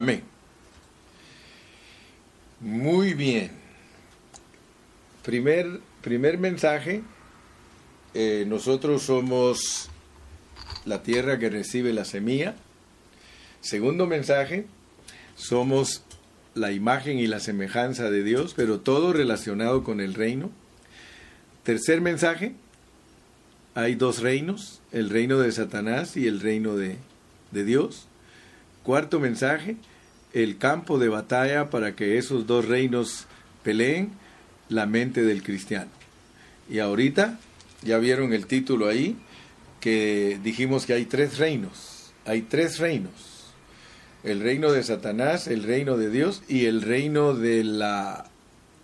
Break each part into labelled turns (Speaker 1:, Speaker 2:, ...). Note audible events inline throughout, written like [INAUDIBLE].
Speaker 1: Amén. Muy bien. Primer, primer mensaje, eh, nosotros somos la tierra que recibe la semilla. Segundo mensaje, somos la imagen y la semejanza de Dios, pero todo relacionado con el reino. Tercer mensaje, hay dos reinos, el reino de Satanás y el reino de, de Dios. Cuarto mensaje, el campo de batalla para que esos dos reinos peleen la mente del cristiano. Y ahorita, ya vieron el título ahí, que dijimos que hay tres reinos, hay tres reinos. El reino de Satanás, el reino de Dios y el reino de la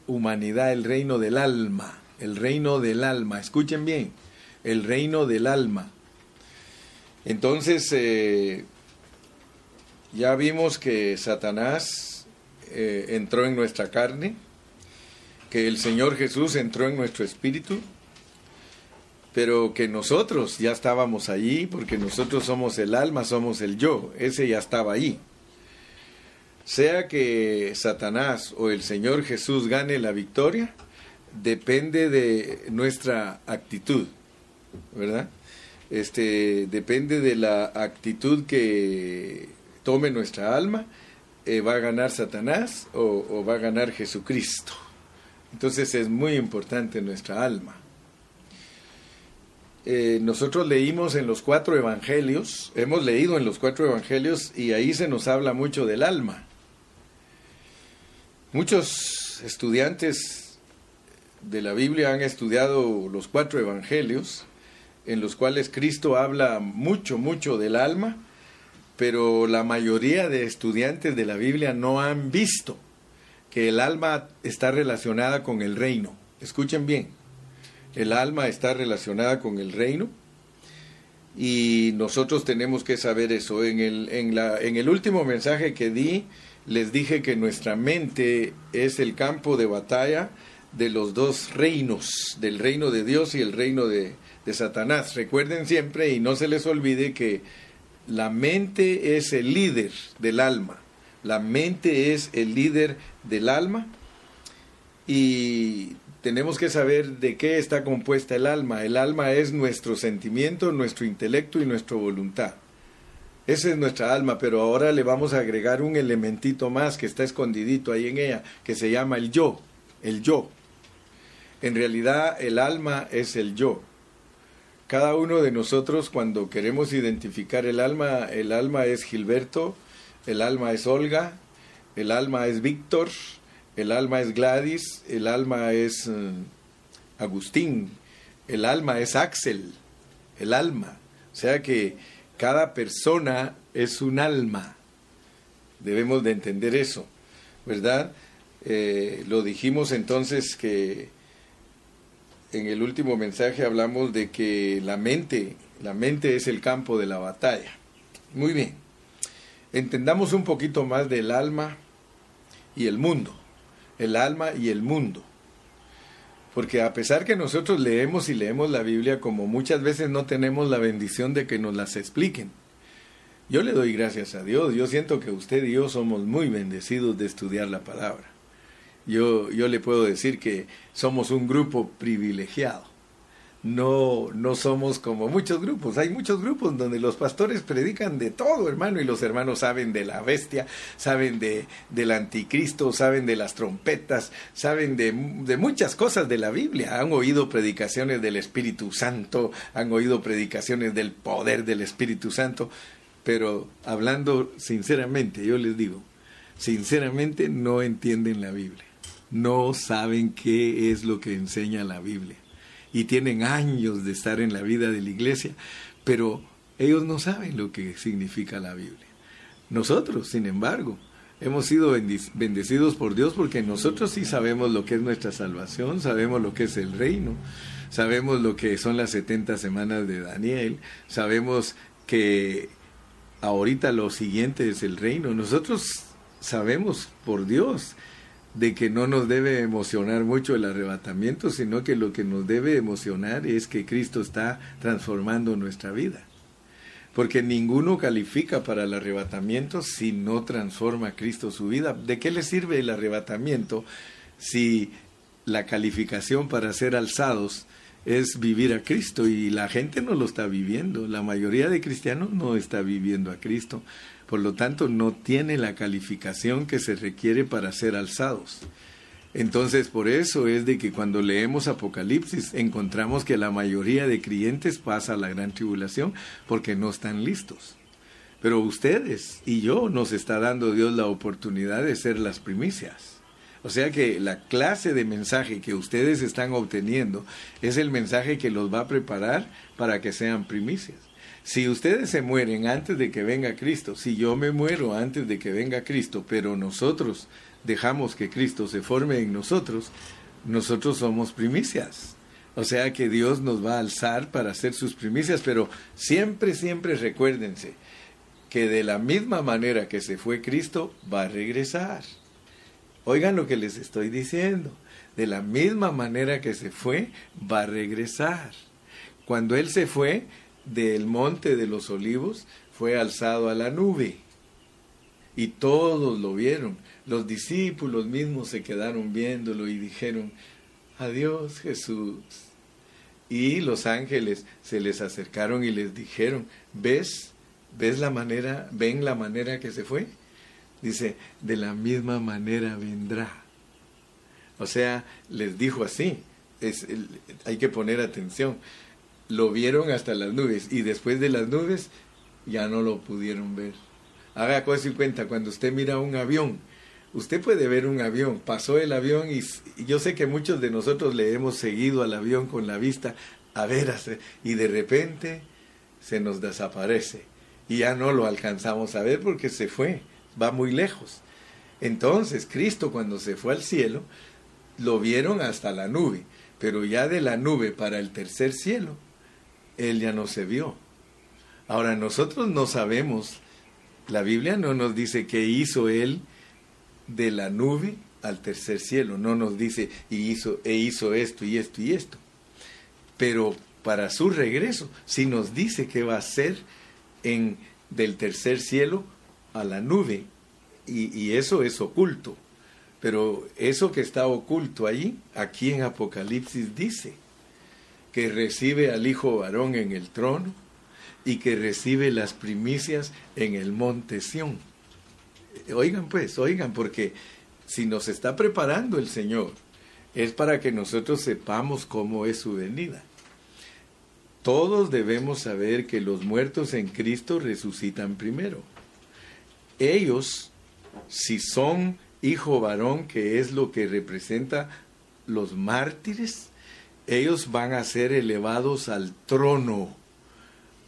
Speaker 1: humanidad, el reino del alma, el reino del alma. Escuchen bien, el reino del alma. Entonces, eh, ya vimos que Satanás eh, entró en nuestra carne, que el Señor Jesús entró en nuestro espíritu, pero que nosotros ya estábamos allí, porque nosotros somos el alma, somos el yo, ese ya estaba allí. Sea que Satanás o el Señor Jesús gane la victoria, depende de nuestra actitud, ¿verdad? Este, depende de la actitud que tome nuestra alma, eh, va a ganar Satanás o, va a ganar Jesucristo. Entonces es muy importante nuestra alma. Eh, nosotros leímos en los cuatro evangelios, hemos leído en los cuatro evangelios y ahí se nos habla mucho del alma. Muchos estudiantes de la Biblia han estudiado los cuatro evangelios en los cuales Cristo habla mucho, mucho del alma pero la mayoría de estudiantes de la Biblia no han visto que el alma está relacionada con el reino. Escuchen bien, el alma está relacionada con el reino y nosotros tenemos que saber eso. En el, en, la, en el último mensaje que di, les dije que nuestra mente es el campo de batalla de los dos reinos, del reino de Dios y el reino de, de Satanás. Recuerden siempre y no se les olvide que la mente es el líder del alma. La mente es el líder del alma y tenemos que saber de qué está compuesta el alma. El alma es nuestro sentimiento, nuestro intelecto y nuestra voluntad. Esa es nuestra alma, pero ahora le vamos a agregar un elementito más que está escondidito ahí en ella, que se llama el yo, el yo. En realidad el alma es el yo. Cada uno de nosotros cuando queremos identificar el alma, el alma es Gilberto, el alma es Olga, el alma es Víctor, el alma es Gladys, el alma es eh, Agustín, el alma es Axel, el alma. O sea que cada persona es un alma. Debemos de entender eso, ¿verdad? Eh, lo dijimos entonces que en el último mensaje hablamos de que la mente, la mente es el campo de la batalla. Muy bien. Entendamos un poquito más del alma y el mundo. El alma y el mundo. Porque a pesar que nosotros leemos y leemos la Biblia, como muchas veces no tenemos la bendición de que nos las expliquen. Yo le doy gracias a Dios. Yo siento que usted y yo somos muy bendecidos de estudiar la palabra yo, yo le puedo decir que somos un grupo privilegiado. No, no somos como muchos grupos. Hay muchos grupos donde los pastores predican de todo, hermano, y los hermanos saben de la bestia, saben de, del anticristo, saben de las trompetas, saben de, de muchas cosas de la Biblia. Han oído predicaciones del Espíritu Santo, han oído predicaciones del poder del Espíritu Santo, pero hablando sinceramente, yo les digo, sinceramente no entienden la Biblia no saben qué es lo que enseña la Biblia. Y tienen años de estar en la vida de la iglesia, pero ellos no saben lo que significa la Biblia. Nosotros, sin embargo, hemos sido bendecidos por Dios porque nosotros sí sabemos lo que es nuestra salvación, sabemos lo que es el reino, sabemos lo que son las 70 semanas de Daniel, sabemos que ahorita lo siguiente es el reino. Nosotros sabemos por Dios de que no nos debe emocionar mucho el arrebatamiento, sino que lo que nos debe emocionar es que Cristo está transformando nuestra vida. porque ninguno califica para el arrebatamiento si no transforma a Cristo su vida. ¿De qué le sirve el arrebatamiento si la calificación para ser alzados es vivir a Cristo y la gente no lo está viviendo? La mayoría de cristianos no está viviendo a Cristo. Por lo tanto, no tiene la calificación que se requiere para ser alzados. Entonces, por eso es de que cuando leemos Apocalipsis encontramos que la mayoría de creyentes pasa la gran tribulación porque no están listos. Pero ustedes y yo nos está dando Dios la oportunidad de ser las primicias. O sea que la clase de mensaje que ustedes están obteniendo es el mensaje que los va a preparar para que sean primicias. Si ustedes se mueren antes de que venga Cristo, si yo me muero antes de que venga Cristo, pero nosotros dejamos que Cristo se forme en nosotros, nosotros somos primicias. O sea que Dios nos va a alzar para hacer sus primicias, pero siempre, siempre recuérdense que de la misma manera que se fue Cristo, va a regresar. Oigan lo que les estoy diciendo. De la misma manera que se fue, va a regresar. Cuando Él se fue del monte de los olivos, fue alzado a la nube. Y todos lo vieron. Los discípulos mismos se quedaron viéndolo y dijeron, adiós Jesús. Y los ángeles se les acercaron y les dijeron, ¿ves? ¿Ves la manera, ven la manera que se fue? Dice, de la misma manera vendrá. O sea, les dijo así, es, hay que poner atención. Lo vieron hasta las nubes y después de las nubes ya no lo pudieron ver. Haga cosa y cuenta, cuando usted mira un avión, usted puede ver un avión, pasó el avión y, yo sé que muchos de nosotros le hemos seguido al avión con la vista a ver, y de repente se nos desaparece y ya no lo alcanzamos a ver porque se fue, va muy lejos. Entonces, Cristo cuando se fue al cielo, lo vieron hasta la nube, pero ya de la nube para el tercer cielo, Él ya no se vio. Ahora, nosotros no sabemos, la Biblia no nos dice qué hizo Él de la nube al tercer cielo. No nos dice y hizo, e hizo esto y esto y esto. Pero para su regreso, si nos dice que va a ser en, del tercer cielo a la nube. Y, y eso es oculto. Pero eso que está oculto allí, aquí en Apocalipsis dice que recibe al Hijo varón en el trono y que recibe las primicias en el monte Sión. Oigan pues, oigan, porque si nos está preparando el Señor, es para que nosotros sepamos cómo es su venida. Todos debemos saber que los muertos en Cristo resucitan primero. Ellos, si son hijo varón, que es lo que representa los mártires, ellos van a ser elevados al trono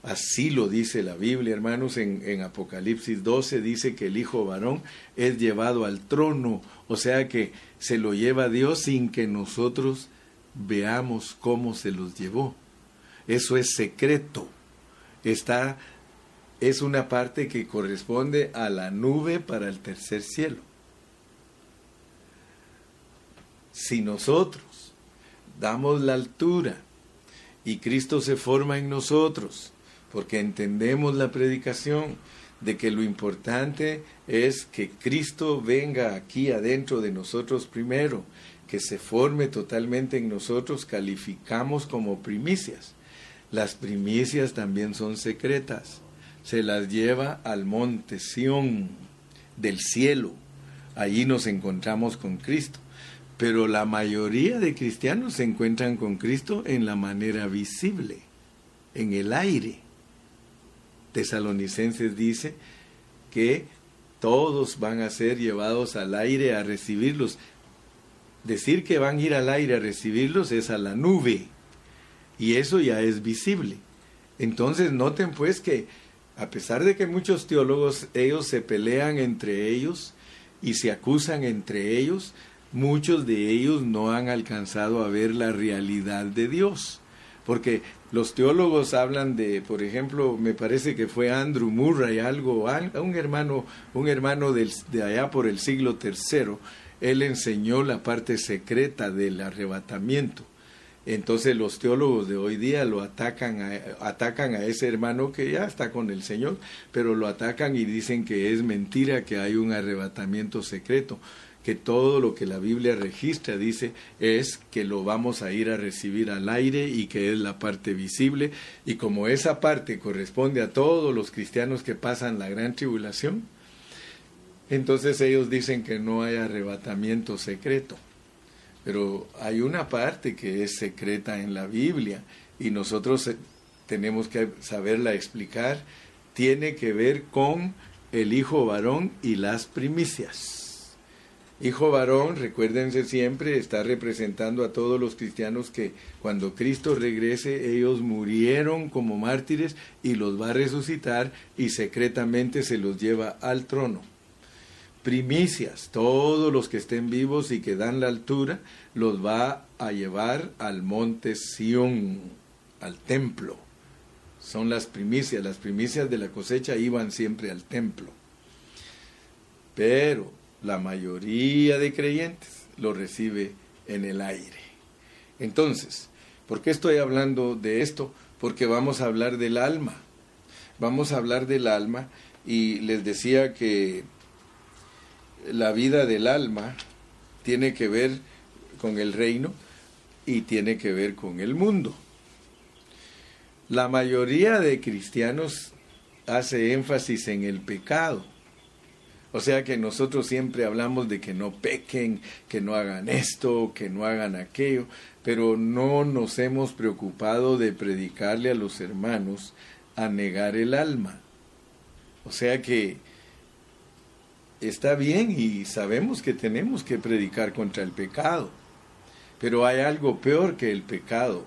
Speaker 1: Así lo dice la Biblia, hermanos, en, Apocalipsis 12 dice que el Hijo varón es llevado al trono, o sea que se lo lleva Dios sin que nosotros veamos cómo se los llevó. Eso es secreto. Está es una parte que corresponde a la nube para el tercer cielo. Si nosotros damos la altura y Cristo se forma en nosotros, porque entendemos la predicación de que lo importante es que Cristo venga aquí adentro de nosotros primero, que se forme totalmente en nosotros, calificamos como primicias. Las primicias también son secretas, se las lleva al monte Sión del cielo, allí nos encontramos con Cristo. Pero la mayoría de cristianos se encuentran con Cristo en la manera visible, en el aire Tesalonicenses dice que todos van a ser llevados al aire a recibirlos. Decir que van a ir al aire a recibirlos es a la nube. Y eso ya es visible. Entonces noten pues que a pesar de que muchos teólogos ellos se pelean entre ellos y se acusan entre ellos, muchos de ellos no han alcanzado a ver la realidad de Dios. Porque los teólogos hablan de, por ejemplo, me parece que fue Andrew Murray, algo, un hermano, un hermano de allá por el siglo III, él enseñó la parte secreta del arrebatamiento. Entonces los teólogos de hoy día lo atacan a, atacan a ese hermano que ya está con el Señor, pero lo atacan y dicen que es mentira, que hay un arrebatamiento secreto, que todo lo que la Biblia registra dice es que lo vamos a ir a recibir al aire y que es la parte visible y como esa parte corresponde a todos los cristianos que pasan la gran tribulación, entonces ellos dicen que no hay arrebatamiento secreto. Pero hay una parte que es secreta en la Biblia y nosotros eh, tenemos que saberla explicar. Tiene que ver con el hijo varón y las primicias. Hijo varón, recuérdense siempre, está representando a todos los cristianos que cuando Cristo regrese ellos murieron como mártires y los va a resucitar y secretamente se los lleva al trono primicias, todos los que estén vivos y que dan la altura, los va a llevar al monte Sión, al templo. Son las primicias, las primicias de la cosecha iban siempre al templo. Pero la mayoría de creyentes lo recibe en el aire. Entonces, ¿por qué estoy hablando de esto? Porque vamos a hablar del alma. Vamos a hablar del alma y les decía que la vida del alma tiene que ver con el reino y tiene que ver con el mundo. La mayoría de cristianos hace énfasis en el pecado. O sea que nosotros siempre hablamos de que no pequen, que no hagan esto, que no hagan aquello, pero no nos hemos preocupado de predicarle a los hermanos a negar el alma. O sea que está bien y sabemos que tenemos que predicar contra el pecado, pero hay algo peor que el pecado,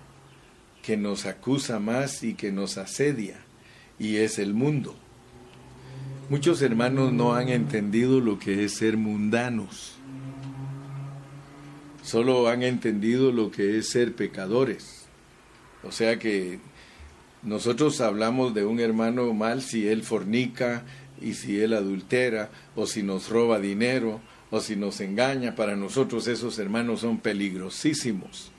Speaker 1: que nos acusa más y que nos asedia, y es el mundo. Muchos hermanos no han entendido lo que es ser mundanos, solo han entendido lo que es ser pecadores. O sea que nosotros hablamos de un hermano mal si él fornica, y si él adultera, o si nos roba dinero, o si nos engaña, para nosotros esos hermanos son peligrosísimos.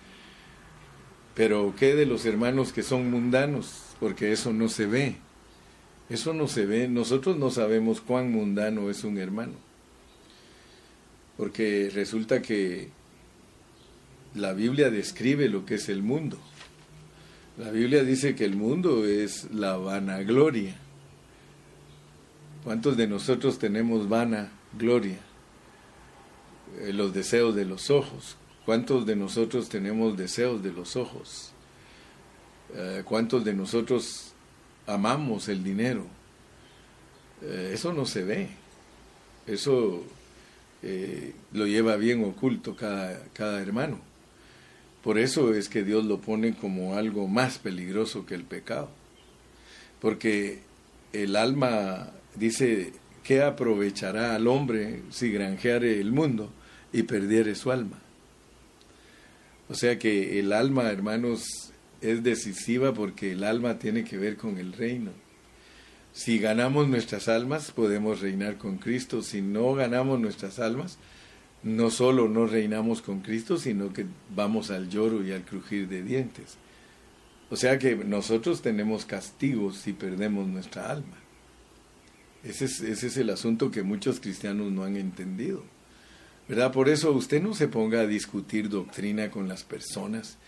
Speaker 1: Pero ¿qué de los hermanos que son mundanos? Porque eso no se ve. Eso no se ve. Nosotros no sabemos cuán mundano es un hermano. Porque resulta que la Biblia describe lo que es el mundo. La Biblia dice que el mundo es la vanagloria ¿Cuántos de nosotros tenemos vana gloria? Eh, los deseos de los ojos. ¿Cuántos de nosotros tenemos deseos de los ojos? Eh, ¿Cuántos de nosotros amamos el dinero? Eh, eso no se ve. Eso lo lleva bien oculto cada, cada hermano. Por eso es que Dios lo pone como algo más peligroso que el pecado. Porque el alma dice, ¿qué aprovechará al hombre si granjeare el mundo y perdiere su alma? O sea que el alma, hermanos, es decisiva porque el alma tiene que ver con el reino. Si ganamos nuestras almas, podemos reinar con Cristo. Si no ganamos nuestras almas, no solo no reinamos con Cristo, sino que vamos al lloro y al crujir de dientes. O sea que nosotros tenemos castigos si perdemos nuestra alma. Ese es, el asunto que muchos cristianos no han entendido. ¿Verdad? Por eso usted no se ponga a discutir doctrina con las personas.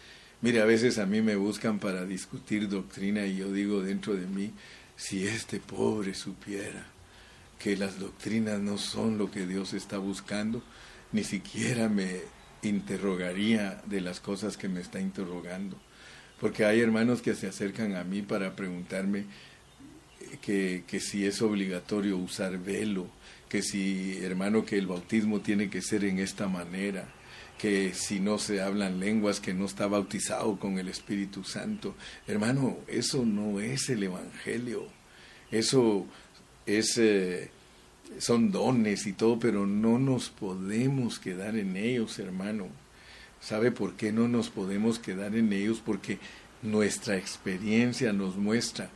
Speaker 1: Mire, a veces a mí me buscan para discutir doctrina y yo digo dentro de mí, si este pobre supiera que las doctrinas no son lo que Dios está buscando, ni siquiera me interrogaría de las cosas que me está interrogando. Porque hay hermanos que se acercan a mí para preguntarme, que, que si es obligatorio usar velo, que si, hermano, que el bautismo tiene que ser en esta manera, que si no se hablan lenguas, que no está bautizado con el Espíritu Santo. Hermano, eso no es el Evangelio. Eso es, eh, son dones y todo, pero no nos podemos quedar en ellos, hermano. ¿Sabe por qué no nos podemos quedar en ellos? Porque nuestra experiencia nos muestra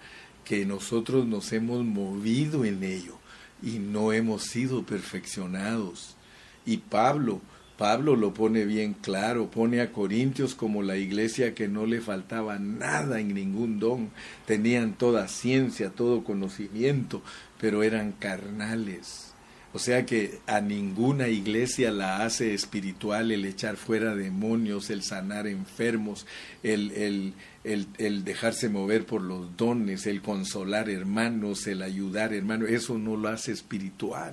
Speaker 1: que nosotros nos hemos movido en ello y no hemos sido perfeccionados. Y Pablo Pablo lo pone bien claro, pone a Corintios como la iglesia que no le faltaba nada en ningún don, tenían toda ciencia, todo conocimiento, pero eran carnales. O sea que a ninguna iglesia la hace espiritual el echar fuera demonios, el sanar enfermos, el, el, el, el, dejarse mover por los dones, el consolar hermanos, el ayudar hermanos. Eso no lo hace espiritual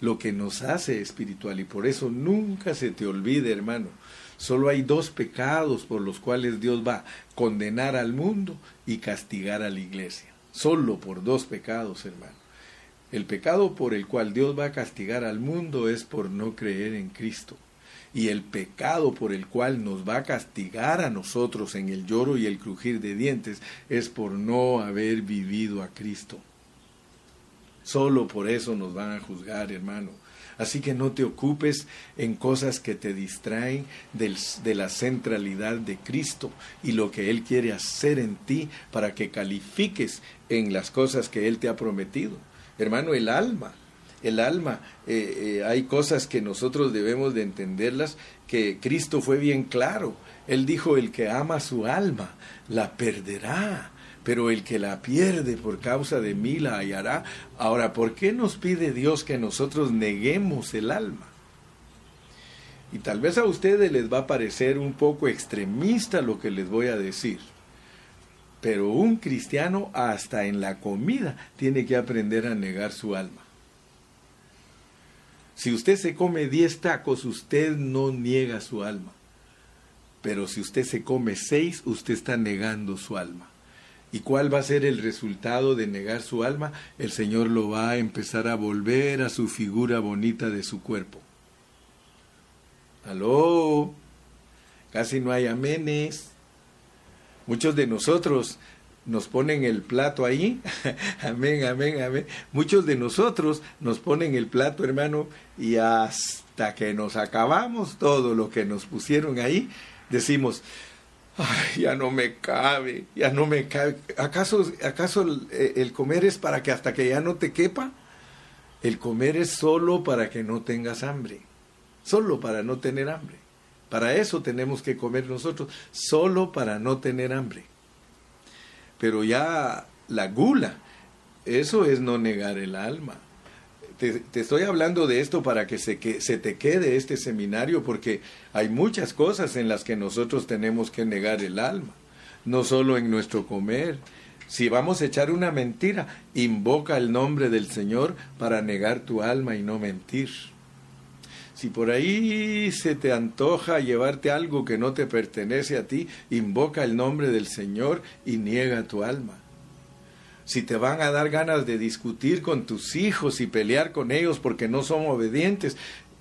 Speaker 1: lo que nos hace espiritual. Y por eso nunca se te olvide, hermano. Solo hay dos pecados por los cuales Dios va a condenar al mundo y castigar a la iglesia. Solo por dos pecados, hermano. El pecado por el cual Dios va a castigar al mundo es por no creer en Cristo. Y el pecado por el cual nos va a castigar a nosotros en el lloro y el crujir de dientes es por no haber vivido a Cristo. Solo por eso nos van a juzgar, hermano. Así que no te ocupes en cosas que te distraen de la centralidad de Cristo y lo que Él quiere hacer en ti para que califiques en las cosas que Él te ha prometido. Hermano, el alma, el alma, eh, eh, hay cosas que nosotros debemos de entenderlas, que Cristo fue bien claro. Él dijo, el que ama su alma, la perderá pero el que la pierde por causa de mí la hallará. Ahora, ¿por qué nos pide Dios que nosotros neguemos el alma? Y tal vez a ustedes les va a parecer un poco extremista lo que les voy a decir. Pero un cristiano hasta en la comida tiene que aprender a negar su alma. Si usted se come 10 tacos, usted no niega su alma. Pero si usted se come 6, usted está negando su alma. ¿Y cuál va a ser el resultado de negar su alma? El Señor lo va a empezar a volver a su figura bonita de su cuerpo. Aló, casi no hay amenes. Muchos de nosotros nos ponen el plato ahí, [LAUGHS] amén, amén, amén. Muchos de nosotros nos ponen el plato, hermano, y hasta que nos acabamos todo lo que nos pusieron ahí, decimos, Ay, ya no me cabe, ya no me cabe. ¿Acaso, acaso el, el, comer es para que hasta que ya no te quepa? El comer es solo para que no tengas hambre, solo para no tener hambre. Para eso tenemos que comer nosotros, solo para no tener hambre. Pero ya la gula, eso es no negar el alma te, estoy hablando de esto para que se, que se te quede este seminario, porque hay muchas cosas en las que nosotros tenemos que negar el alma, no solo en nuestro comer. Si vamos a echar una mentira, invoca el nombre del Señor para negar tu alma y no mentir. Si por ahí se te antoja llevarte algo que no te pertenece a ti, invoca el nombre del Señor y niega tu alma si te van a dar ganas de discutir con tus hijos y pelear con ellos porque no son obedientes,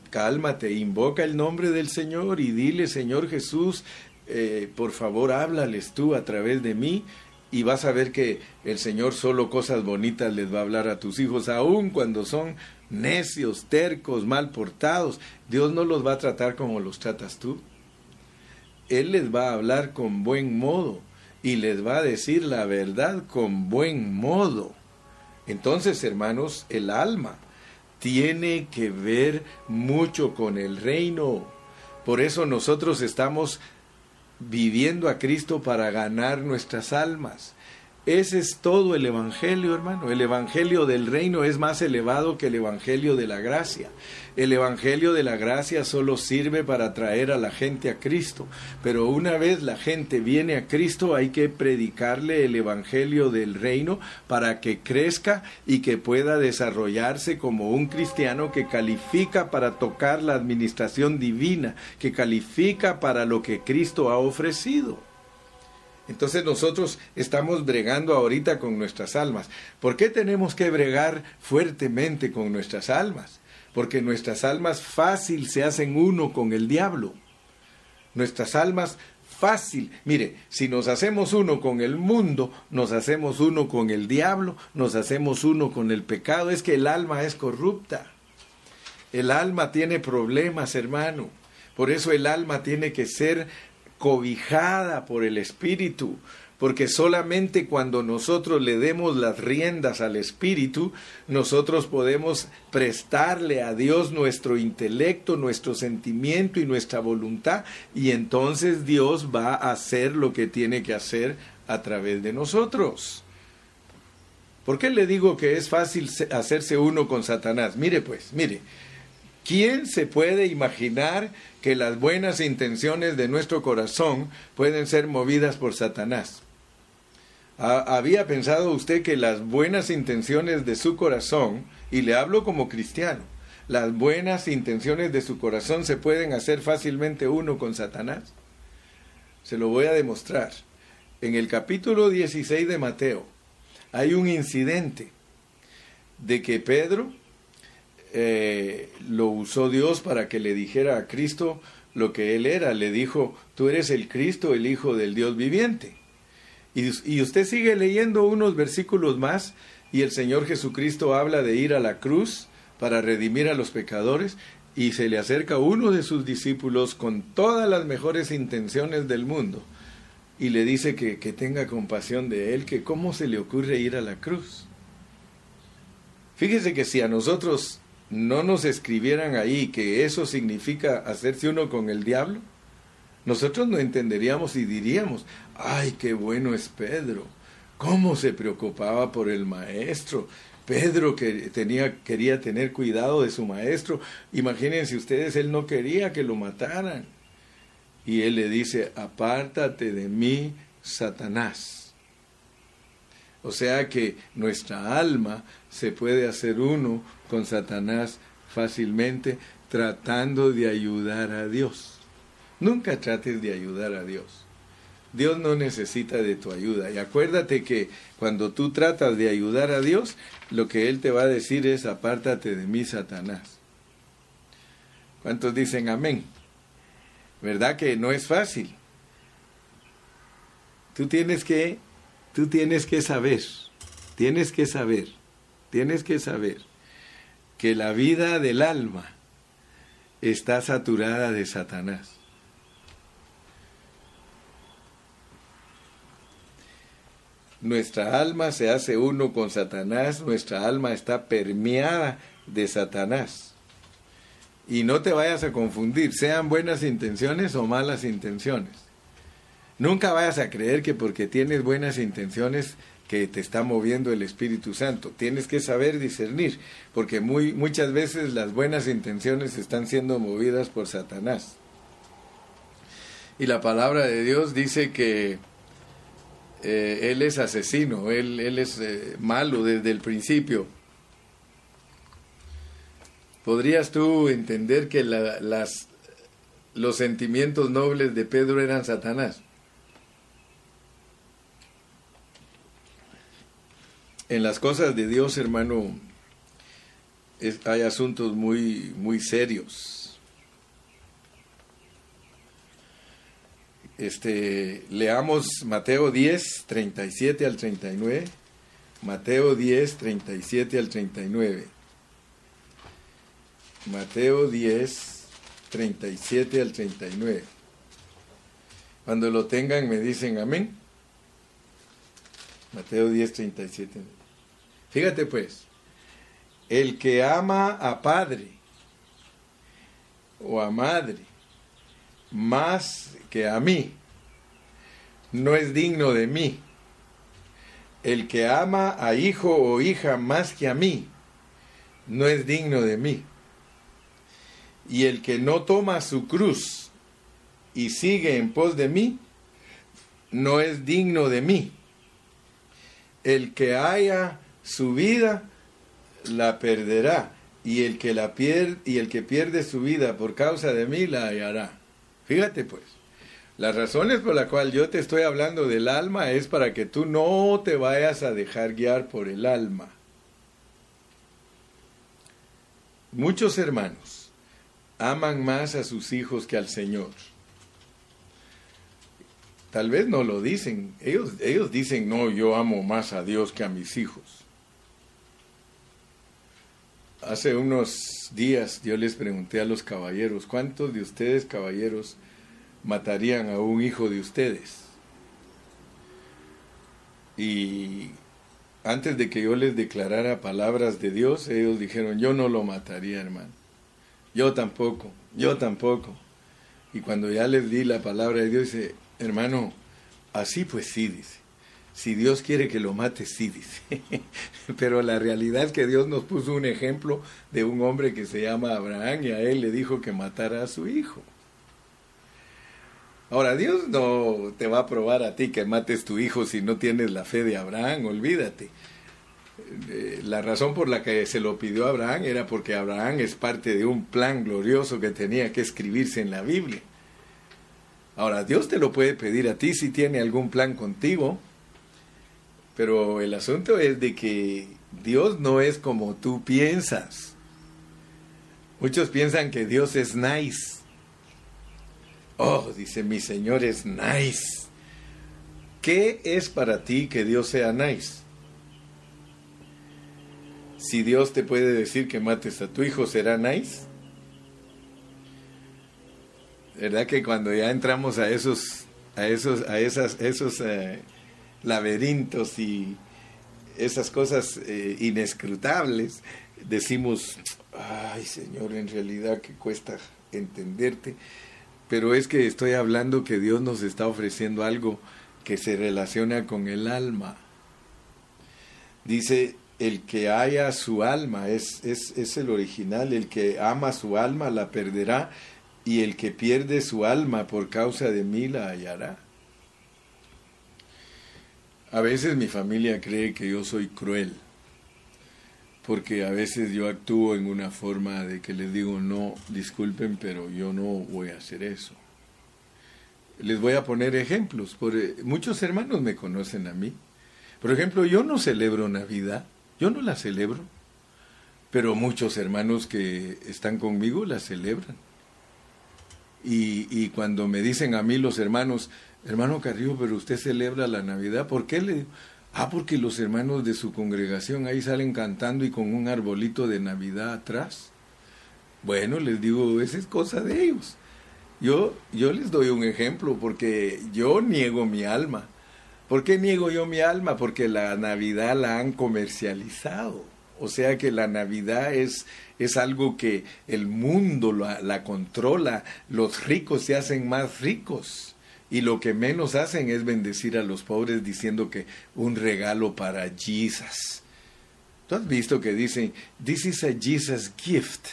Speaker 1: cálmate, invoca el nombre del Señor y dile, Señor Jesús, eh, por favor háblales tú a través de mí y vas a ver que el Señor solo cosas bonitas les va a hablar a tus hijos, aun cuando son necios, tercos, mal portados. Dios no los va a tratar como los tratas tú. Él les va a hablar con buen modo y les va a decir la verdad con buen modo. Entonces, hermanos, el alma tiene que ver mucho con el reino. Por eso nosotros estamos viviendo a Cristo para ganar nuestras almas. Ese es todo el Evangelio, hermano. El Evangelio del reino es más elevado que el Evangelio de la gracia. El Evangelio de la gracia solo sirve para traer a la gente a Cristo. Pero una vez la gente viene a Cristo hay que predicarle el Evangelio del reino para que crezca y que pueda desarrollarse como un cristiano que califica para tocar la administración divina, que califica para lo que Cristo ha ofrecido. Entonces nosotros estamos bregando ahorita con nuestras almas. ¿Por qué tenemos que bregar fuertemente con nuestras almas? Porque nuestras almas fácil se hacen uno con el diablo. Nuestras almas fácil. Mire, si nos hacemos uno con el mundo, nos hacemos uno con el diablo, nos hacemos uno con el pecado. Es que el alma es corrupta. El alma tiene problemas, hermano. Por eso el alma tiene que ser cobijada por el Espíritu, porque solamente cuando nosotros le demos las riendas al Espíritu, nosotros podemos prestarle a Dios nuestro intelecto, nuestro sentimiento y nuestra voluntad, y entonces Dios va a hacer lo que tiene que hacer a través de nosotros. ¿Por qué le digo que es fácil hacerse uno con Satanás? Mire pues, mire, ¿quién se puede imaginar que las buenas intenciones de nuestro corazón pueden ser movidas por Satanás? ¿Había pensado usted que las buenas intenciones de su corazón, y le hablo como cristiano, las buenas intenciones de su corazón se pueden hacer fácilmente uno con Satanás? Se lo voy a demostrar. En el capítulo 16 de Mateo hay un incidente de que Pedro eh, lo usó Dios para que le dijera a Cristo lo que él era. Le dijo, tú eres el Cristo, el Hijo del Dios viviente. Y, usted sigue leyendo unos versículos más y el Señor Jesucristo habla de ir a la cruz para redimir a los pecadores y se le acerca uno de sus discípulos con todas las mejores intenciones del mundo y le dice que, que tenga compasión de él, que cómo se le ocurre ir a la cruz. Fíjese que si a nosotros no nos escribieran ahí que eso significa hacerse uno con el diablo, nosotros no entenderíamos y diríamos, ay, qué bueno es Pedro, cómo se preocupaba por el maestro. Pedro que tenía, quería tener cuidado de su maestro. Imagínense ustedes, él no quería que lo mataran. Y él le dice, apártate de mí, Satanás. O sea que nuestra alma se puede hacer uno con Satanás fácilmente tratando de ayudar a Dios. Nunca trates de ayudar a Dios. Dios no necesita de tu ayuda. Y acuérdate que cuando tú tratas de ayudar a Dios, lo que Él te va a decir es, apártate de mí, Satanás. ¿Cuántos dicen amén? ¿Verdad que no es fácil? Tú tienes que, tú tienes que saber, tienes que saber, tienes que saber que la vida del alma está saturada de Satanás. nuestra alma se hace uno con Satanás, nuestra alma está permeada de Satanás. Y no te vayas a confundir, sean buenas intenciones o malas intenciones. Nunca vayas a creer que porque tienes buenas intenciones que te está moviendo el Espíritu Santo. Tienes que saber discernir, porque muy, muchas veces las buenas intenciones están siendo movidas por Satanás. Y la palabra de Dios dice que eh, él es asesino, él, es eh, malo desde el principio. ¿Podrías tú entender que los sentimientos nobles de Pedro eran Satanás? En las cosas de Dios, hermano, hay asuntos muy, muy serios. Este, leamos Mateo 10, 37 al 39. Mateo 10, 37 al 39. Mateo 10, 37 al 39. Cuando lo tengan me dicen amén. Mateo 10, 37. Fíjate pues, el que ama a padre o a madre más que a mí, no es digno de mí. El que ama a hijo o hija más que a mí, no es digno de mí. Y el que no toma su cruz y sigue en pos de mí, no es digno de mí. El que haya su vida, la perderá, y el que la pierde, y el que pierde su vida por causa de mí, la hallará. Fíjate pues, las razones por las cuales yo te estoy hablando del alma es para que tú no te vayas a dejar guiar por el alma. Muchos hermanos aman más a sus hijos que al Señor. Tal vez no lo dicen. Ellos, ellos dicen, no, yo amo más a Dios que a mis hijos. Hace unos días yo les pregunté a los caballeros, ¿cuántos de ustedes caballeros matarían a un hijo de ustedes? Y antes de que yo les declarara palabras de Dios, ellos dijeron, yo no lo mataría, hermano. Yo tampoco, yo tampoco. Y cuando ya les di la palabra de Dios, dice, hermano, así pues sí, dice. Si Dios quiere que lo mate, sí, dice. [LAUGHS] Pero la realidad es que Dios nos puso un ejemplo de un hombre que se llama Abraham y a él le dijo que matara a su hijo. Ahora, Dios no te va a probar a ti que mates tu hijo si no tienes la fe de Abraham, olvídate. Eh, la razón por la que se lo pidió a Abraham era porque Abraham es parte de un plan glorioso que tenía que escribirse en la Biblia. Ahora, Dios te lo puede pedir a ti si tiene algún plan contigo, pero el asunto es de que Dios no es como tú piensas. Muchos piensan que Dios es nice Oh, dice mi Señor es nice. ¿Qué es para ti que Dios sea nice? Si Dios te puede decir que mates a tu hijo, ¿será nice? ¿Verdad que cuando ya entramos a esos, a esos, a esas, esos eh, laberintos y esas cosas eh, inescrutables, decimos, ay Señor, en realidad que cuesta entenderte pero es que estoy hablando que Dios nos está ofreciendo algo que se relaciona con el alma. Dice, el que haya su alma, es, es, es, el original, el que ama su alma la perderá, y el que pierde su alma por causa de mí la hallará. A veces mi familia cree que yo soy cruel porque a veces yo actúo en una forma de que les digo, no, disculpen, pero yo no voy a hacer eso. Les voy a poner ejemplos. Por, eh, muchos hermanos me conocen a mí. Por ejemplo, yo no celebro Navidad, yo no la celebro, pero muchos hermanos que están conmigo la celebran. Y, y cuando me dicen a mí los hermanos, hermano Carrillo, pero usted celebra la Navidad, ¿por qué le Ah, porque los hermanos de su congregación ahí salen cantando y con un arbolito de Navidad atrás. Bueno, les digo, esa es cosa de ellos. Yo, yo les doy un ejemplo porque yo niego mi alma. ¿Por qué niego yo mi alma? Porque la Navidad la han comercializado. O sea que la Navidad es, es algo que el mundo la, la controla. Los ricos se hacen más ricos y lo que menos hacen es bendecir a los pobres diciendo que un regalo para Jesus. ¿Tú has visto que dicen, this is a Jesus gift?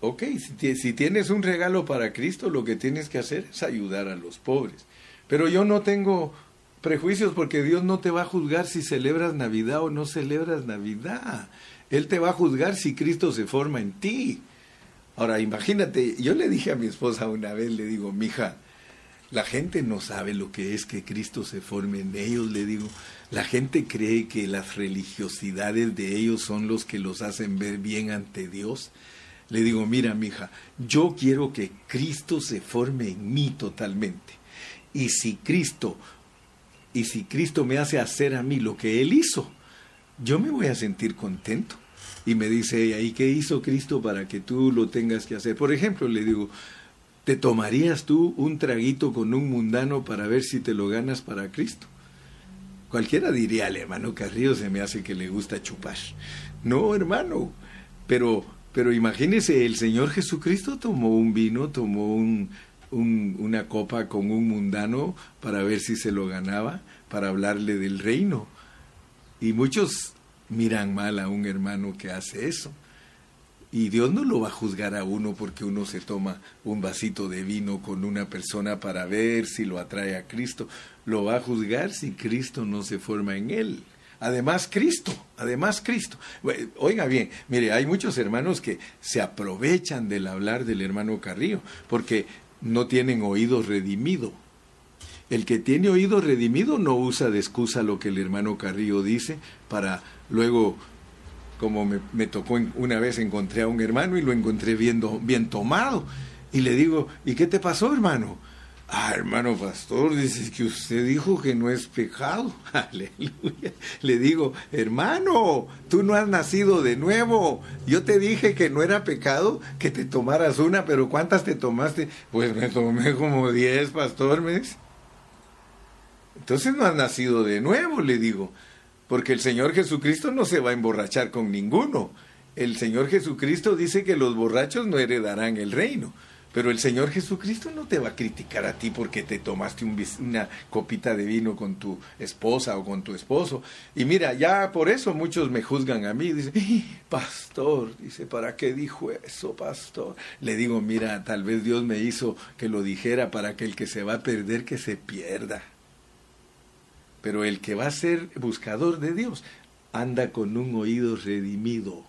Speaker 1: Ok, si, si tienes un regalo para Cristo, lo que tienes que hacer es ayudar a los pobres. Pero yo no tengo prejuicios porque Dios no te va a juzgar si celebras Navidad o no celebras Navidad. Él te va a juzgar si Cristo se forma en ti. Ahora, imagínate, yo le dije a mi esposa una vez, le digo, mija, la gente no sabe lo que es que Cristo se forme en ellos, le digo. La gente cree que las religiosidades de ellos son los que los hacen ver bien ante Dios. Le digo, mira, mija, yo quiero que Cristo se forme en mí totalmente. Y si Cristo, y si Cristo me hace hacer a mí lo que Él hizo, yo me voy a sentir contento y me dice ella, ¿y qué hizo Cristo para que tú lo tengas que hacer? Por ejemplo, le digo, ¿te tomarías tú un traguito con un mundano para ver si te lo ganas para Cristo? Cualquiera diría, al hermano Carrillo se me hace que le gusta chupar. No, hermano, pero, pero imagínese, el Señor Jesucristo tomó un vino, tomó un, una copa con un mundano para ver si se lo ganaba, para hablarle del reino. Y muchos miran mal a un hermano que hace eso. Y Dios no lo va a juzgar a uno porque uno se toma un vasito de vino con una persona para ver si lo atrae a Cristo. Lo va a juzgar si Cristo no se forma en él. Además Cristo, además Cristo. Oiga bien, mire, hay muchos hermanos que se aprovechan del hablar del hermano Carrillo porque no tienen oído redimido. El que tiene oído redimido no usa de excusa lo que el hermano Carrillo dice para luego, como me, tocó una vez, encontré a un hermano y lo encontré viendo, bien tomado. Y le digo, ¿y qué te pasó, hermano? Ah, hermano pastor, dice que usted dijo que no es pecado. [LAUGHS] Aleluya. Le digo, hermano, tú no has nacido de nuevo. Yo te dije que no era pecado que te tomaras una, pero ¿cuántas te tomaste? Pues me tomé como diez, pastor, me Entonces no has nacido de nuevo, le digo, porque el Señor Jesucristo no se va a emborrachar con ninguno. El Señor Jesucristo dice que los borrachos no heredarán el reino. Pero el Señor Jesucristo no te va a criticar a ti porque te tomaste una copita de vino con tu esposa o con tu esposo. Y mira, ya por eso muchos me juzgan a mí. Dicen, pastor, dice, ¿para qué dijo eso, pastor? Le digo, mira, tal vez Dios me hizo que lo dijera para que el que se va a perder, que se pierda. Pero el que va a ser buscador de Dios anda con un oído redimido.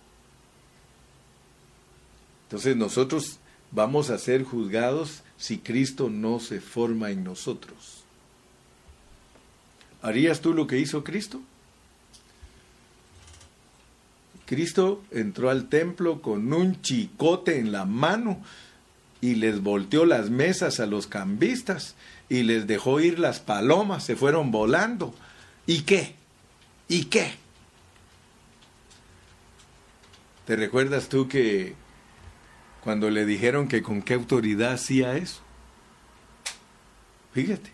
Speaker 1: Entonces nosotros vamos a ser juzgados si Cristo no se forma en nosotros. ¿Harías tú lo que hizo Cristo? Cristo entró al templo con un chicote en la mano y les volteó las mesas a los cambistas y les dejó ir las palomas, se fueron volando. ¿Y qué? ¿Y qué? ¿Te recuerdas tú que cuando le dijeron que con qué autoridad hacía eso? Fíjate,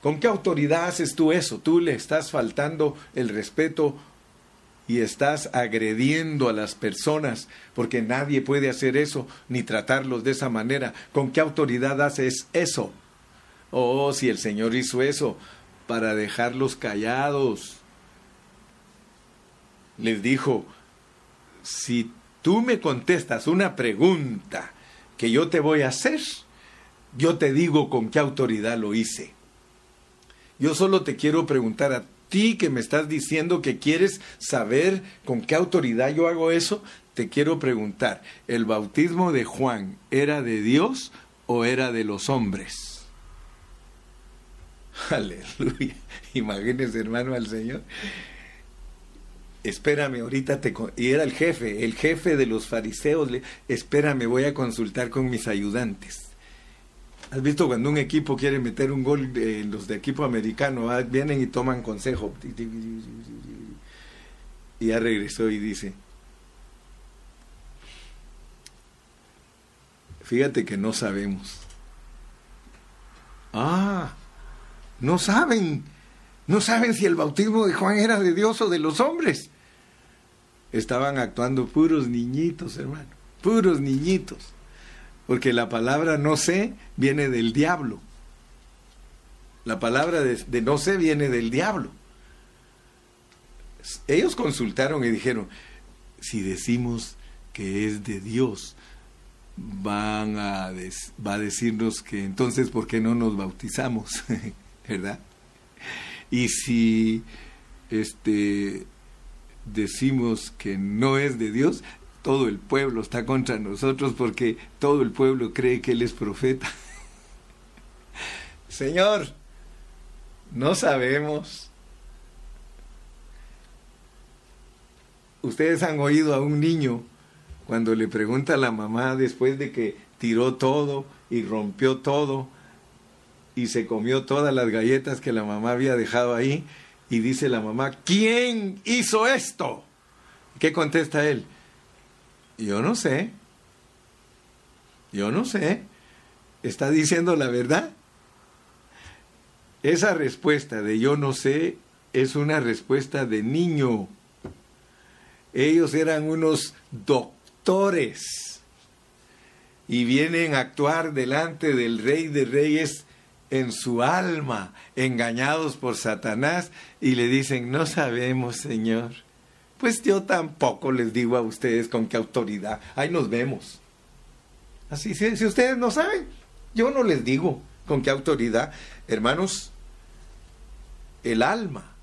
Speaker 1: ¿con qué autoridad haces tú eso? Tú le estás faltando el respeto y estás agrediendo a las personas porque nadie puede hacer eso ni tratarlos de esa manera. ¿Con qué autoridad haces eso? Oh, si el Señor hizo eso para dejarlos callados. Les dijo, si tú me contestas una pregunta que yo te voy a hacer, yo te digo con qué autoridad lo hice. Yo solo te quiero preguntar a ti que me estás diciendo que quieres saber con qué autoridad yo hago eso, te quiero preguntar, ¿el bautismo de Juan era de Dios o era de los hombres? [LAUGHS] Aleluya. Imagínese, hermano, al Señor. Espérame, ahorita te... Y era el jefe, el jefe de los fariseos. Le, espérame, voy a consultar con mis ayudantes. ¿Has visto cuando un equipo quiere meter un gol, eh, los de equipo americano ah, vienen y toman consejo? Y ya regresó y dice, fíjate que no sabemos. Ah, no saben, no saben si el bautismo de Juan era de Dios o de los hombres. Estaban actuando puros niñitos, hermano, puros niñitos. Porque la palabra no sé viene del diablo. La palabra de, no sé viene del diablo. Ellos consultaron y dijeron, si decimos que es de Dios, van a va a decirnos que entonces, ¿por qué no nos bautizamos? [LAUGHS] ¿verdad? Y si este decimos que no es de Dios, todo el pueblo está contra nosotros porque todo el pueblo cree que Él es profeta. [LAUGHS] Señor, no sabemos. Ustedes han oído a un niño cuando le pregunta a la mamá después de que tiró todo y rompió todo, y se comió todas las galletas que la mamá había dejado ahí y dice la mamá, ¿quién hizo esto? ¿Qué contesta él? Yo no sé. Yo no sé. ¿Está diciendo la verdad? Esa respuesta de yo no sé es una respuesta de niño. Ellos eran unos doctores y vienen a actuar delante del rey de reyes en su alma, engañados por Satanás, y le dicen, no sabemos, Señor. Pues yo tampoco les digo a ustedes con qué autoridad. Ahí nos vemos. Así, si, si ustedes no saben, yo no les digo con qué autoridad. Hermanos, el alma,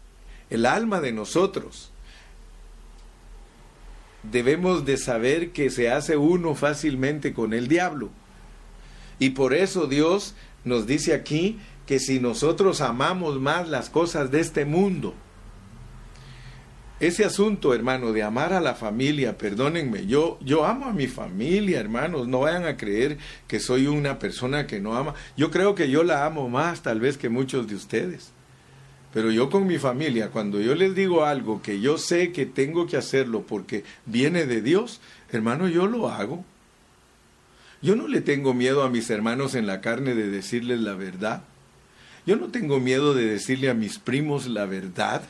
Speaker 1: el alma de nosotros, debemos de saber que se hace uno fácilmente con el diablo. Y por eso Dios nos dice aquí que si nosotros amamos más las cosas de este mundo, ese asunto, hermano, de amar a la familia, perdónenme, yo, yo amo a mi familia, hermanos, no vayan a creer que soy una persona que no ama. Yo creo que yo la amo más tal vez que muchos de ustedes. Pero yo con mi familia, cuando yo les digo algo que yo sé que tengo que hacerlo porque viene de Dios, hermano, yo lo hago. Yo no le tengo miedo a mis hermanos en la carne de decirles la verdad. Yo no tengo miedo de decirle a mis primos la verdad.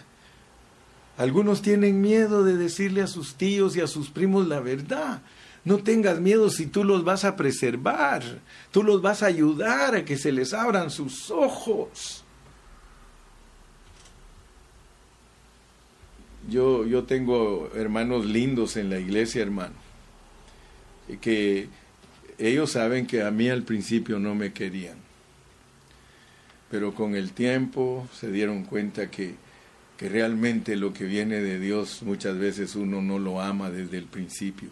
Speaker 1: Algunos tienen miedo de decirle a sus tíos y a sus primos la verdad. No tengas miedo si tú los vas a preservar, tú los vas a ayudar a que se les abran sus ojos. Yo, yo tengo hermanos lindos en la iglesia, hermano, que ellos saben que a mí al principio no me querían, pero con el tiempo se dieron cuenta que, que realmente lo que viene de Dios muchas veces uno no lo ama desde el principio.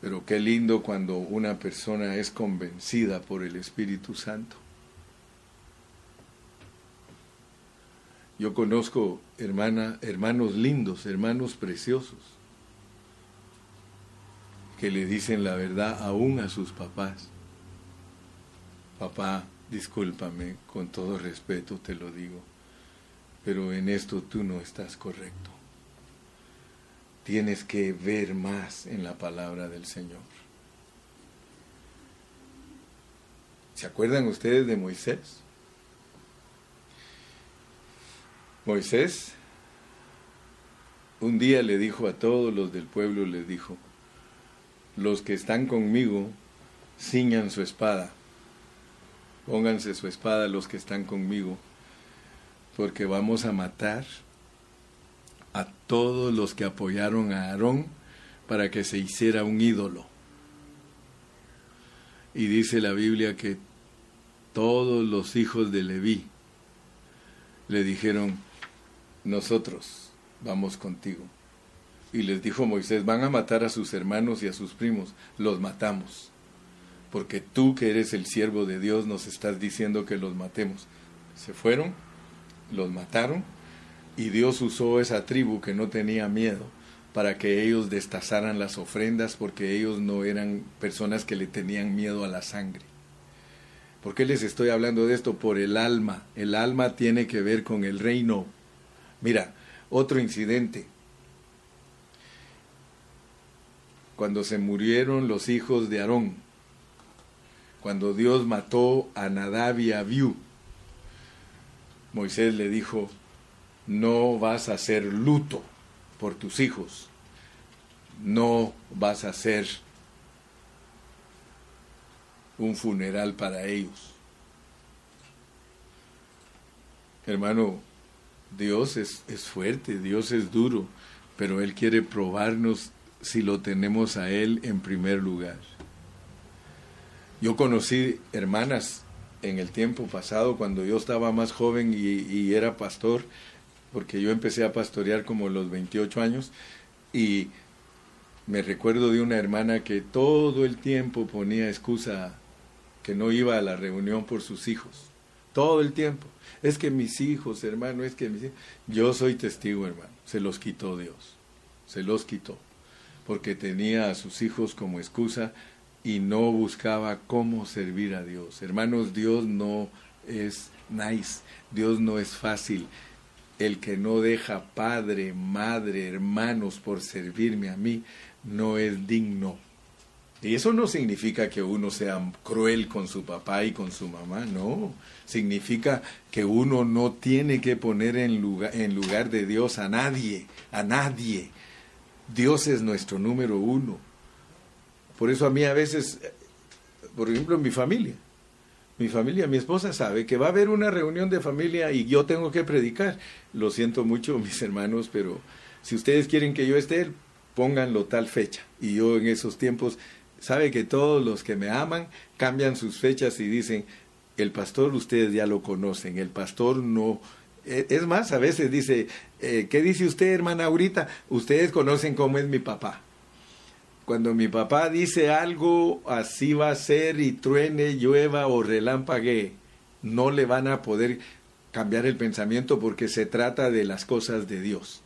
Speaker 1: Pero qué lindo cuando una persona es convencida por el Espíritu Santo. Yo conozco hermana, hermanos lindos, hermanos preciosos, que le dicen la verdad aún a sus papás. Papá, discúlpame, con todo respeto te lo digo, pero en esto tú no estás correcto. Tienes que ver más en la palabra del Señor. ¿Se acuerdan ustedes de Moisés? Moisés un día le dijo a todos los del pueblo, les dijo, los que están conmigo, ciñan su espada, pónganse su espada los que están conmigo, porque vamos a matar a todos los que apoyaron a Aarón para que se hiciera un ídolo. Y dice la Biblia que todos los hijos de Leví le dijeron, nosotros vamos contigo. Y les dijo Moisés, van a matar a sus hermanos y a sus primos, los matamos, porque tú que eres el siervo de Dios nos estás diciendo que los matemos. Se fueron, los mataron, y Dios usó esa tribu que no tenía miedo para que ellos destazaran las ofrendas, porque ellos no eran personas que le tenían miedo a la sangre. ¿Por qué les estoy hablando de esto? Por el alma. El alma tiene que ver con el reino Mira, otro incidente. Cuando se murieron los hijos de Aarón, cuando Dios mató a Nadab y Abiú, Moisés le dijo, no vas a hacer luto por tus hijos, no vas a hacer un funeral para ellos. Hermano, Dios es, es fuerte, Dios es duro, pero Él quiere probarnos si lo tenemos a Él en primer lugar. Yo conocí hermanas en el tiempo pasado, cuando yo estaba más joven y, era pastor, porque yo empecé a pastorear como los 28 años, y me recuerdo de una hermana que todo el tiempo ponía excusa que no iba a la reunión por sus hijos, todo el tiempo. Es que mis hijos, hermano, es que mis hijos. Yo soy testigo, hermano, se los quitó Dios, se los quitó, porque tenía a sus hijos como excusa y no buscaba cómo servir a Dios. Hermanos, Dios no es nice, Dios no es fácil. El que no deja padre, madre, hermanos por servirme a mí, no es digno y eso no significa que uno sea cruel con su papá y con su mamá, no. Significa que uno no tiene que poner en lugar, en lugar de Dios a nadie, a nadie. Dios es nuestro número uno. Por eso a mí a veces, por ejemplo, en mi familia, mi familia, mi esposa sabe que va a haber una reunión de familia y yo tengo que predicar. Lo siento mucho, [LAUGHS] mis hermanos, pero si ustedes quieren que yo esté, pónganlo tal fecha. Y yo en esos tiempos sabe que todos los que me aman cambian sus fechas y dicen, el pastor ustedes ya lo conocen, el pastor no... E, es más, a veces dice, eh, ¿qué dice usted, hermana ahorita? Ustedes conocen cómo es mi papá. Cuando mi papá dice algo, así va a ser y truene, llueva o relámpague, no le van a poder cambiar el pensamiento porque se trata de las cosas de Dios.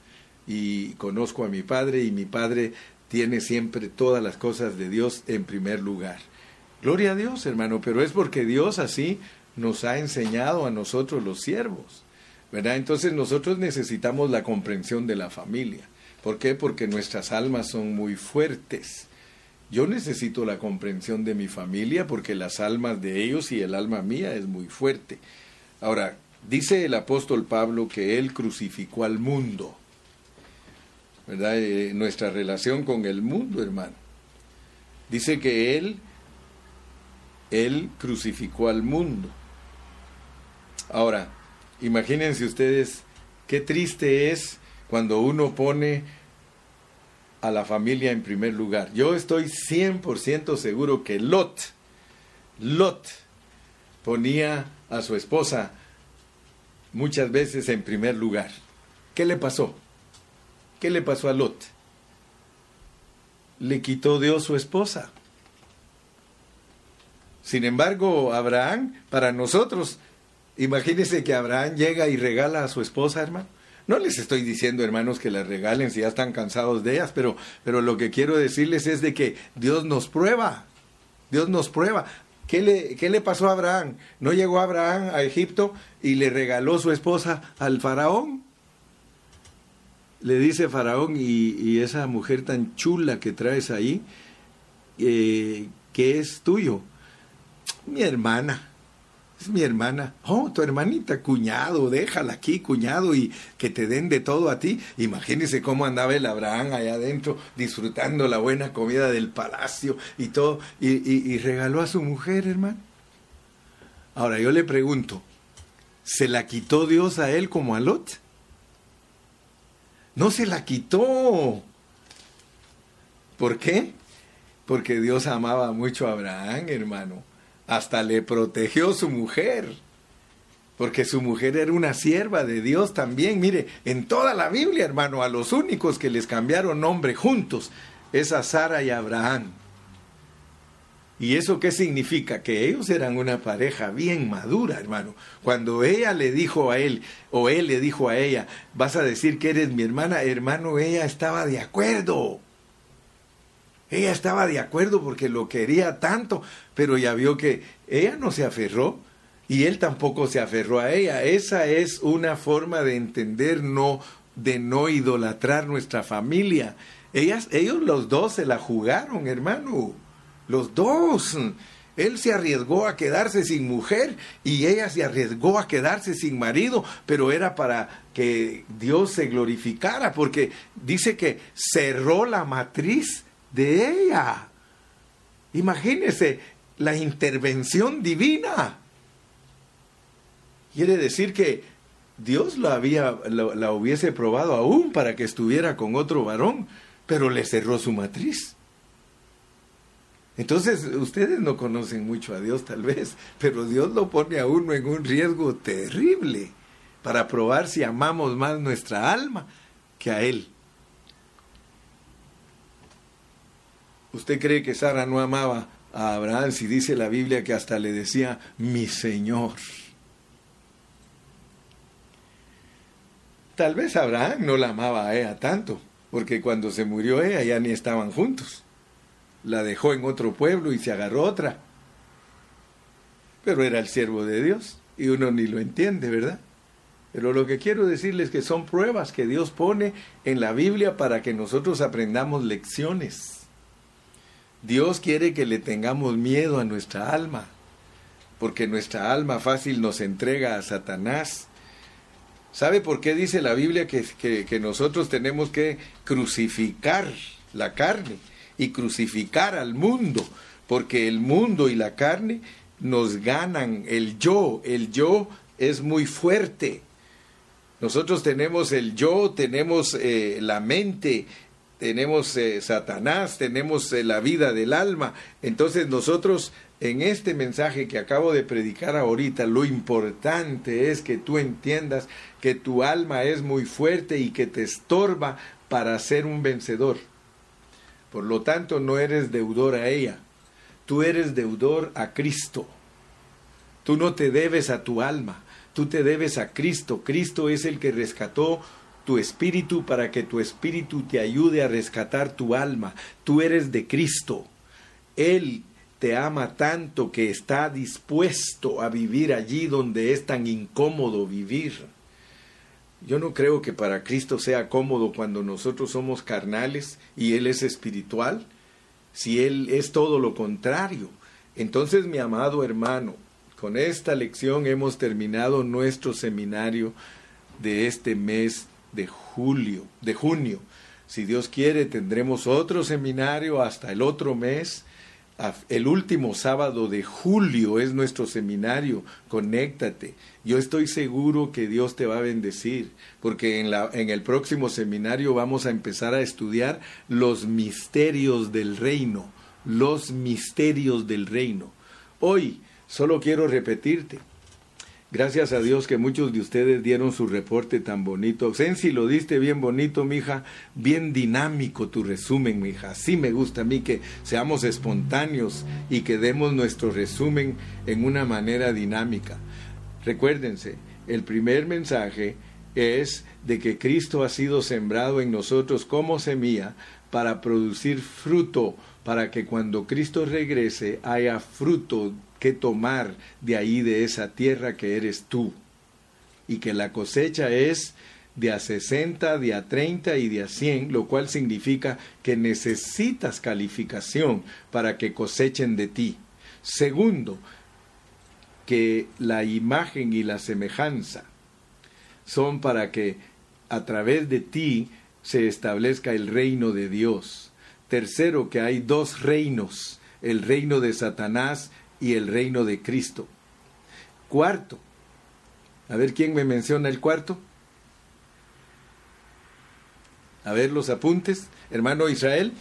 Speaker 1: Y conozco a mi padre y mi padre tiene siempre todas las cosas de Dios en primer lugar. Gloria a Dios, hermano, pero es porque Dios así nos ha enseñado a nosotros los siervos. ¿Verdad? Entonces nosotros necesitamos la comprensión de la familia. ¿Por qué? Porque nuestras almas son muy fuertes. Yo necesito la comprensión de mi familia porque las almas de ellos y el alma mía es muy fuerte. Ahora, dice el apóstol Pablo que él crucificó al mundo. ¿Verdad? Eh, nuestra relación con el mundo, hermano. Dice que él, él crucificó al mundo. Ahora, imagínense ustedes qué triste es cuando uno pone a la familia en primer lugar. Yo estoy 100% seguro que Lot, Lot ponía a su esposa muchas veces en primer lugar. ¿Qué le pasó? ¿Qué le pasó a Lot? Le quitó Dios su esposa. Sin embargo, Abraham, para nosotros, imagínense que Abraham llega y regala a su esposa, hermano. No les estoy diciendo, hermanos, que las regalen si ya están cansados de ellas, pero, pero lo que quiero decirles es de que Dios nos prueba. Dios nos prueba. ¿Qué le, ¿Qué le pasó a Abraham? ¿No llegó Abraham a Egipto y le regaló su esposa al faraón? Le dice faraón, y, esa mujer tan chula que traes ahí, eh, que es tuyo? Mi hermana es mi hermana. Oh, tu hermanita, cuñado, déjala aquí, cuñado, y que te den de todo a ti. Imagínese cómo andaba el Abraham allá adentro, disfrutando la buena comida del palacio y todo, y, y regaló a su mujer, hermano. Ahora yo le pregunto, ¿se la quitó Dios a él como a Lot? No se la quitó. ¿Por qué? Porque Dios amaba mucho a Abraham, hermano hasta le protegió su mujer, porque su mujer era una sierva de Dios también. Mire, en toda la Biblia, hermano, a los únicos que les cambiaron nombre juntos es a Sara y Abraham. ¿Y eso qué significa? Que ellos eran una pareja bien madura, hermano. Cuando ella le dijo a él, o él le dijo a ella, vas a decir que eres mi hermana, hermano, ella estaba de acuerdo. Ella estaba de acuerdo porque lo quería tanto, pero ya vio que ella no se aferró y él tampoco se aferró a ella. Esa es una forma de entender no de no idolatrar nuestra familia. Ellas, ellos los dos se la jugaron, hermano. Los dos. Él se arriesgó a quedarse sin mujer y ella se arriesgó a quedarse sin marido, pero era para que Dios se glorificara, porque dice que cerró la matriz de ella. Imagínese la intervención divina. Quiere decir que Dios la, había, la, hubiese probado aún para que estuviera con otro varón, pero le cerró su matriz. Entonces, ustedes no conocen mucho a Dios tal vez, pero Dios lo pone a uno en un riesgo terrible para probar si amamos más nuestra alma que a Él. ¿Usted cree que Sara no amaba a Abraham si dice la Biblia que hasta le decía mi Señor? Tal vez Abraham no la amaba a ella tanto, porque cuando se murió ella ya ni estaban juntos. La dejó en otro pueblo y se agarró otra. Pero era el siervo de Dios y uno ni lo entiende, ¿verdad? Pero lo que quiero decirles es que son pruebas que Dios pone en la Biblia para que nosotros aprendamos lecciones. Dios quiere que le tengamos miedo a nuestra alma, porque nuestra alma fácil nos entrega a Satanás. ¿Sabe por qué dice la Biblia que, que, nosotros tenemos que crucificar la carne y crucificar al mundo? Porque el mundo y la carne nos ganan el yo. El yo es muy fuerte. Nosotros tenemos el yo, tenemos eh, la mente, tenemos eh, Satanás, tenemos eh, la vida del alma. Entonces nosotros en este mensaje que acabo de predicar ahorita, lo importante es que tú entiendas que tu alma es muy fuerte y que te estorba para ser un vencedor. Por lo tanto, no eres deudor a ella, tú eres deudor a Cristo. Tú no te debes a tu alma, tú te debes a Cristo. Cristo es el que rescató tu espíritu para que tu espíritu te ayude a rescatar tu alma. Tú eres de Cristo. Él te ama tanto que está dispuesto a vivir allí donde es tan incómodo vivir. Yo no creo que para Cristo sea cómodo cuando nosotros somos carnales y Él es espiritual, si Él es todo lo contrario. Entonces, mi amado hermano, Con esta lección hemos terminado nuestro seminario de este mes de julio, de junio. Si Dios quiere, tendremos otro seminario hasta el otro mes. El último sábado de julio es nuestro seminario. Conéctate. Yo estoy seguro que Dios te va a bendecir, porque en, la, en el próximo seminario vamos a empezar a estudiar los misterios del reino. Los misterios del reino. Hoy Solo quiero repetirte. Gracias a Dios que muchos de ustedes dieron su reporte tan bonito. Sensi, lo diste bien bonito, mija. Bien dinámico tu resumen, mija. Así me gusta a mí que seamos espontáneos y que demos nuestro resumen en una manera dinámica. Recuérdense, el primer mensaje es de que Cristo ha sido sembrado en nosotros como semilla para producir fruto, para que cuando Cristo regrese haya fruto que tomar de ahí, de esa tierra que eres tú. Y que la cosecha es de a 60, de a 30 y de a 100, lo cual significa que necesitas calificación para que cosechen de ti. Segundo, que la imagen y la semejanza son para que a través de ti se establezca el reino de Dios. Tercero, que hay dos reinos, el reino de Satanás y el reino de Cristo. Cuarto, a ver quién me menciona el cuarto. A ver los apuntes, hermano Israel.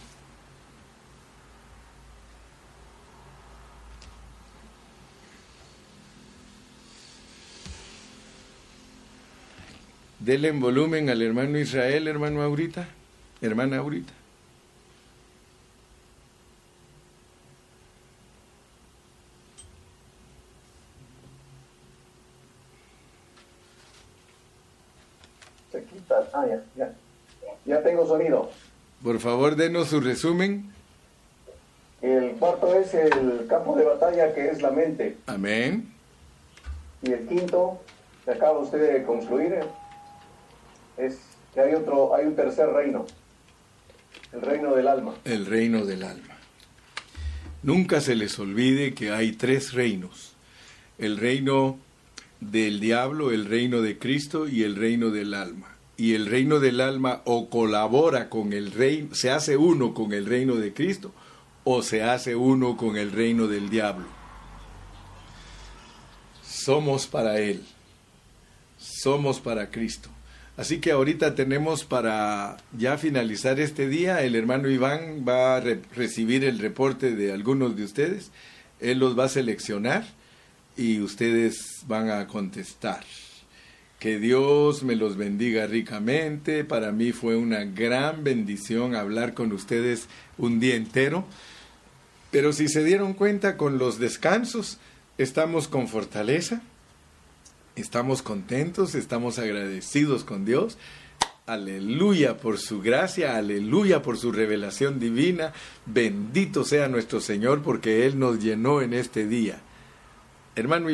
Speaker 1: Dele en volumen al hermano Israel, hermano Aurita, hermana Aurita.
Speaker 2: Ah, ya, ya. Ya tengo sonido.
Speaker 1: Por favor, denos su resumen.
Speaker 2: El cuarto es el campo de batalla que es la mente.
Speaker 1: Amén.
Speaker 2: Y el quinto, que acaba usted de concluir, es que hay otro, hay un tercer reino. El reino del alma.
Speaker 1: El reino del alma. Nunca se les olvide que hay tres reinos. El reino del diablo, el reino de Cristo y el reino del alma y el reino del alma o colabora con el reino, se hace uno con el reino de Cristo o se hace uno con el reino del diablo. Somos para Él, somos para Cristo. Así que ahorita tenemos para ya finalizar este día, el hermano Iván va a recibir el reporte de algunos de ustedes, él los va a seleccionar y ustedes van a contestar. Que Dios me los bendiga ricamente. Para mí fue una gran bendición hablar con ustedes un día entero. Pero si se dieron cuenta con los descansos, estamos con fortaleza, estamos contentos, estamos agradecidos con Dios. Aleluya por su gracia, aleluya por su revelación divina. Bendito sea nuestro Señor porque Él nos llenó en este día. Hermano Iván.